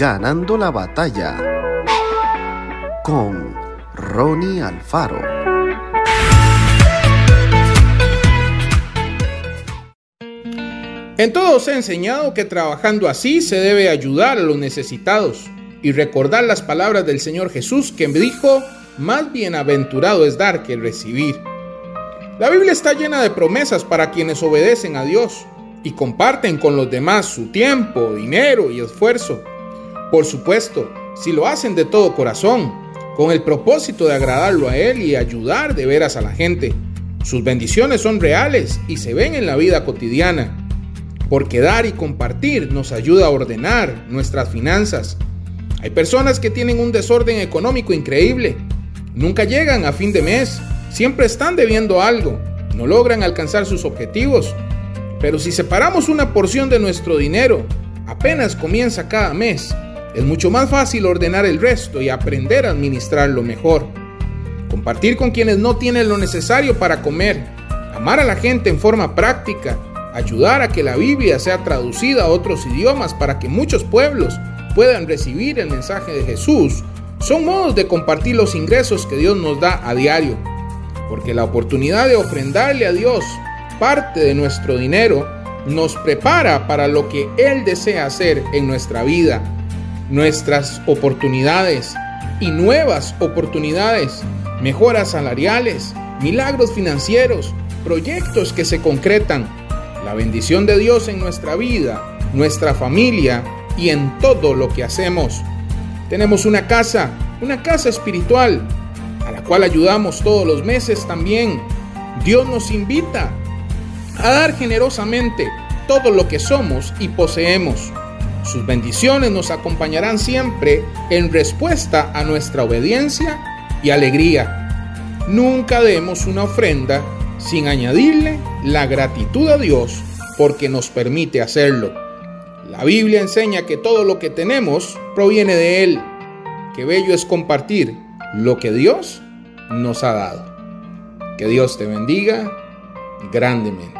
Ganando la batalla con Ronnie Alfaro. En todo se enseñado que trabajando así se debe ayudar a los necesitados y recordar las palabras del Señor Jesús que dijo, más bienaventurado es dar que recibir. La Biblia está llena de promesas para quienes obedecen a Dios y comparten con los demás su tiempo, dinero y esfuerzo. Por supuesto, si lo hacen de todo corazón, con el propósito de agradarlo a Él y ayudar de veras a la gente. Sus bendiciones son reales y se ven en la vida cotidiana, porque dar y compartir nos ayuda a ordenar nuestras finanzas. Hay personas que tienen un desorden económico increíble, nunca llegan a fin de mes, siempre están debiendo algo, no logran alcanzar sus objetivos. Pero si separamos una porción de nuestro dinero, apenas comienza cada mes, es mucho más fácil ordenar el resto y aprender a administrarlo mejor. Compartir con quienes no tienen lo necesario para comer, amar a la gente en forma práctica, ayudar a que la Biblia sea traducida a otros idiomas para que muchos pueblos puedan recibir el mensaje de Jesús, son modos de compartir los ingresos que Dios nos da a diario. Porque la oportunidad de ofrendarle a Dios parte de nuestro dinero nos prepara para lo que Él desea hacer en nuestra vida, nuestras oportunidades y nuevas oportunidades, mejoras salariales, milagros financieros, proyectos que se concretan, la bendición de Dios en nuestra vida, nuestra familia y en todo lo que hacemos. Tenemos una casa, una casa espiritual, a la cual ayudamos todos los meses también. Dios nos invita a dar generosamente todo lo que somos y poseemos. Sus bendiciones nos acompañarán siempre en respuesta a nuestra obediencia y alegría. Nunca demos una ofrenda sin añadirle la gratitud a Dios porque nos permite hacerlo. La Biblia enseña que todo lo que tenemos proviene de Él. Qué bello es compartir lo que Dios nos ha dado. Que Dios te bendiga grandemente.